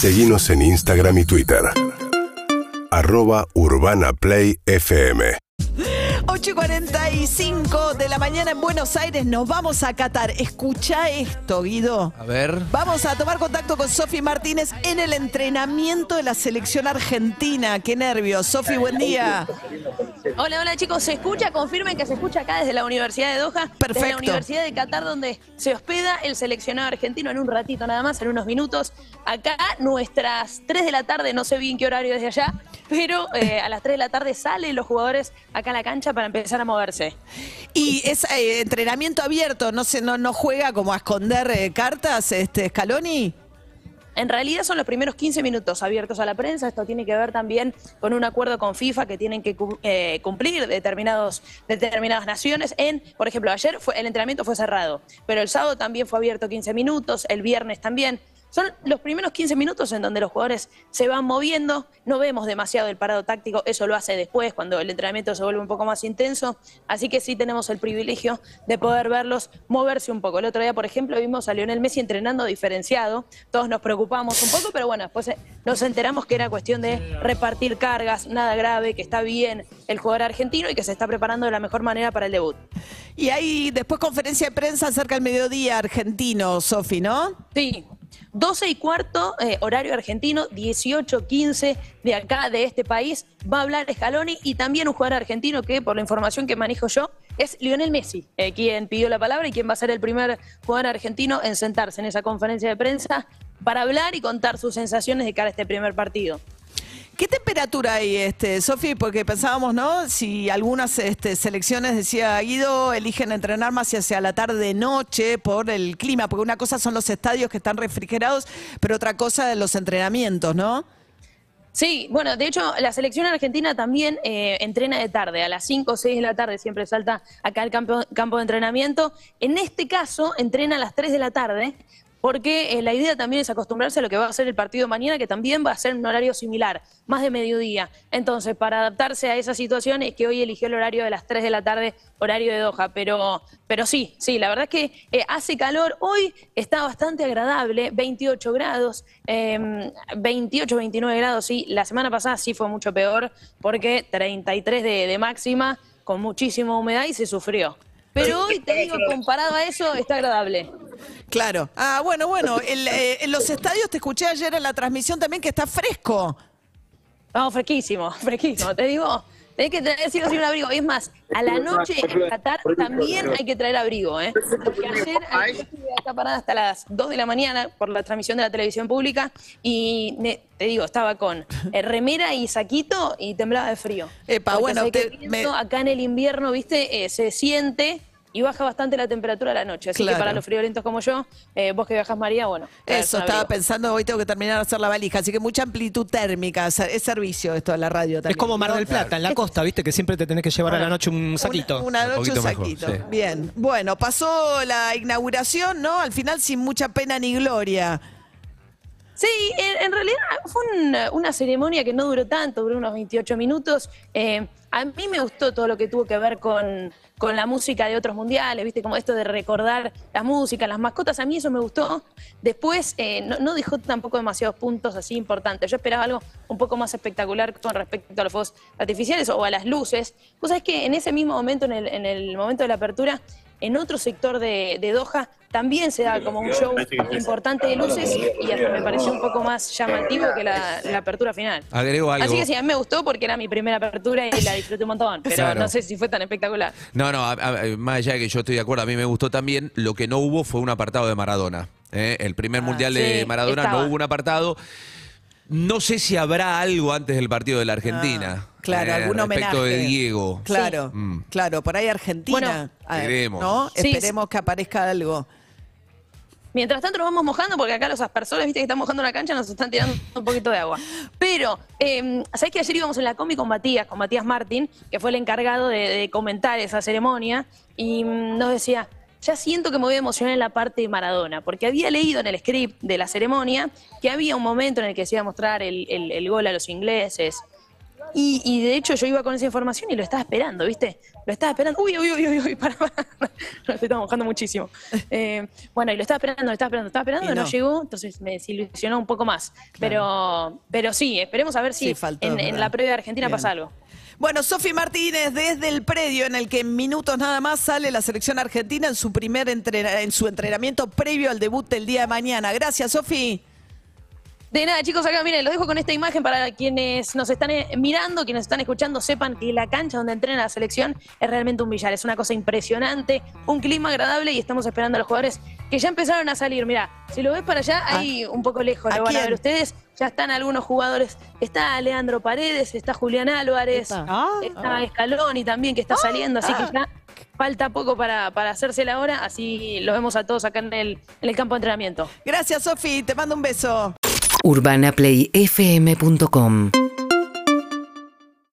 Seguimos en Instagram y Twitter. Arroba Urbana Play FM. 8 y 45 de la mañana en Buenos Aires nos vamos a Qatar. Escucha esto, Guido. A ver. Vamos a tomar contacto con Sofi Martínez en el entrenamiento de la selección argentina. Qué nervios. Sofi, buen día. Hola, hola chicos, ¿se escucha? Confirmen que se escucha acá desde la Universidad de Doha, desde Perfecto. la Universidad de Qatar, donde se hospeda el seleccionado argentino en un ratito nada más, en unos minutos. Acá nuestras 3 de la tarde, no sé bien qué horario desde allá, pero eh, a las 3 de la tarde salen los jugadores acá a la cancha para empezar a moverse. Y es eh, entrenamiento abierto, no se, no, no juega como a esconder eh, cartas, este Scaloni. En realidad son los primeros 15 minutos abiertos a la prensa. Esto tiene que ver también con un acuerdo con FIFA que tienen que eh, cumplir determinados, determinadas naciones. En, por ejemplo, ayer fue, el entrenamiento fue cerrado, pero el sábado también fue abierto 15 minutos, el viernes también. Son los primeros 15 minutos en donde los jugadores se van moviendo, no vemos demasiado el parado táctico, eso lo hace después, cuando el entrenamiento se vuelve un poco más intenso, así que sí tenemos el privilegio de poder verlos moverse un poco. El otro día, por ejemplo, vimos a Lionel Messi entrenando diferenciado, todos nos preocupamos un poco, pero bueno, después eh, nos enteramos que era cuestión de repartir cargas, nada grave, que está bien el jugador argentino y que se está preparando de la mejor manera para el debut. Y hay después conferencia de prensa cerca del mediodía argentino, Sofi, ¿no? Sí. 12 y cuarto, eh, horario argentino, 18-15 de acá, de este país, va a hablar Scaloni y también un jugador argentino que, por la información que manejo yo, es Lionel Messi, eh, quien pidió la palabra y quien va a ser el primer jugador argentino en sentarse en esa conferencia de prensa para hablar y contar sus sensaciones de cara a este primer partido. ¿Qué temperatura hay, este, Sofi? Porque pensábamos, ¿no? Si algunas este, selecciones, decía Guido, eligen entrenar más hacia la tarde noche por el clima, porque una cosa son los estadios que están refrigerados, pero otra cosa los entrenamientos, ¿no? Sí, bueno, de hecho, la selección argentina también eh, entrena de tarde, a las 5 o 6 de la tarde siempre salta acá al campo, campo de entrenamiento. En este caso, entrena a las 3 de la tarde, porque eh, la idea también es acostumbrarse a lo que va a ser el partido mañana, que también va a ser un horario similar, más de mediodía. Entonces, para adaptarse a esa situación es que hoy eligió el horario de las 3 de la tarde, horario de Doha. Pero, pero sí, sí, la verdad es que eh, hace calor. Hoy está bastante agradable, 28 grados, eh, 28, 29 grados, sí. La semana pasada sí fue mucho peor, porque 33 de, de máxima, con muchísima humedad y se sufrió. Pero hoy, te digo, comparado a eso, está agradable. Claro. Ah, bueno, bueno. el, eh, en los estadios te escuché ayer en la transmisión también que está fresco. Vamos, fresquísimo, fresquísimo. Te digo, tenés que traer sí o sí un abrigo. Y es más, a la noche en Qatar también hay que traer abrigo, ¿eh? Porque ayer, estuve acá parada hasta las 2 de la mañana por la transmisión de la televisión pública y te digo, estaba con eh, remera y saquito y temblaba de frío. Epa, Porque bueno, te- me- acá en el invierno, viste, Eh, se siente y baja bastante la temperatura a la noche. Así Claro. que para los friolentos como yo, eh, vos que viajas María, bueno. Eso, estaba abrigo. pensando, hoy tengo que terminar de hacer la valija, así que mucha amplitud térmica, es es servicio esto de la radio también. Es como Mar ¿no? del Plata, en la costa, ¿viste? Que siempre te tenés que llevar a la noche un saquito. Una, una noche un mejor, saquito. sí. Bien. Bueno, pasó la inauguración, ¿no? Al final sin mucha pena ni gloria. Sí, en, en realidad fue una, una ceremonia que no duró tanto, duró unos 28 minutos. Eh, a mí me gustó todo lo que tuvo que ver con, con la música de otros mundiales, ¿viste? Como esto de recordar la música, las mascotas, a mí eso me gustó. Después eh, no, no dejó tampoco demasiados puntos así importantes. Yo esperaba algo un poco más espectacular con respecto a los fuegos artificiales o a las luces. Vos sabés que en ese mismo momento, en el momento de la apertura, en otro sector de, de Doha también se da como un show importante de luces y hasta me pareció un poco más llamativo que la, la apertura final. Agrego algo. Así que sí, a mí me gustó porque era mi primera apertura y la disfruté un montón, pero Claro. no sé si fue tan espectacular. No, no, a- a- más allá de que yo estoy de acuerdo, a mí me gustó también. Lo que no hubo fue un apartado de Maradona. ¿eh? El primer mundial de Maradona estaba. no hubo un apartado. No sé si habrá algo antes del partido de la Argentina. Ah, claro, algún respecto homenaje. de Diego. Claro, Mm. claro, por ahí Argentina. Bueno, ver, Esperemos. ¿no? Sí, Esperemos que aparezca algo. Mientras tanto nos vamos mojando porque acá los aspersores, viste que están mojando la cancha, nos están tirando un poquito de agua. Pero, eh, ¿sabés que ayer íbamos en la combi con Matías, con Matías Martín, que fue el encargado de, de comentar esa ceremonia, y mm, nos decía, ya siento que me voy a emocionar en la parte de Maradona, porque había leído en el script de la ceremonia que había un momento en el que se iba a mostrar el, el- el gol a los ingleses. Y, y de hecho yo iba con esa información y lo estaba esperando, ¿viste? Lo estaba esperando. Uy, uy, uy, uy, uy, para, para. Estoy mojando muchísimo. Eh, bueno, y lo estaba esperando, lo estaba esperando, lo estaba esperando, Y no. no. llegó, entonces me desilusionó un poco más. Pero, pero sí, esperemos a ver si Sí, faltó, en, la previa de Argentina Bien. pasa algo. Bueno, Sofi Martínez, desde el predio en el que en minutos nada más sale la selección argentina en su primer entrena- en su entrenamiento previo al debut del día de mañana. Gracias, Sofi. De nada, chicos, acá miren, los dejo con esta imagen para quienes nos están eh, mirando, quienes están escuchando, sepan que la cancha donde entrena la selección es realmente un billar. Es una cosa impresionante, un clima agradable y estamos esperando a los jugadores que ya empezaron a salir. Mira, si lo ves para allá, ahí un poco lejos, ¿A lo van a ver ustedes. Ya están algunos jugadores. Está Leandro Paredes, está Julián Álvarez, Ah, está Scaloni también que está saliendo, así que ya falta poco para, para hacerse la hora, así los vemos a todos acá en el, en el campo de entrenamiento. Gracias, Sofi. Te mando un beso. urbanaplayfm.com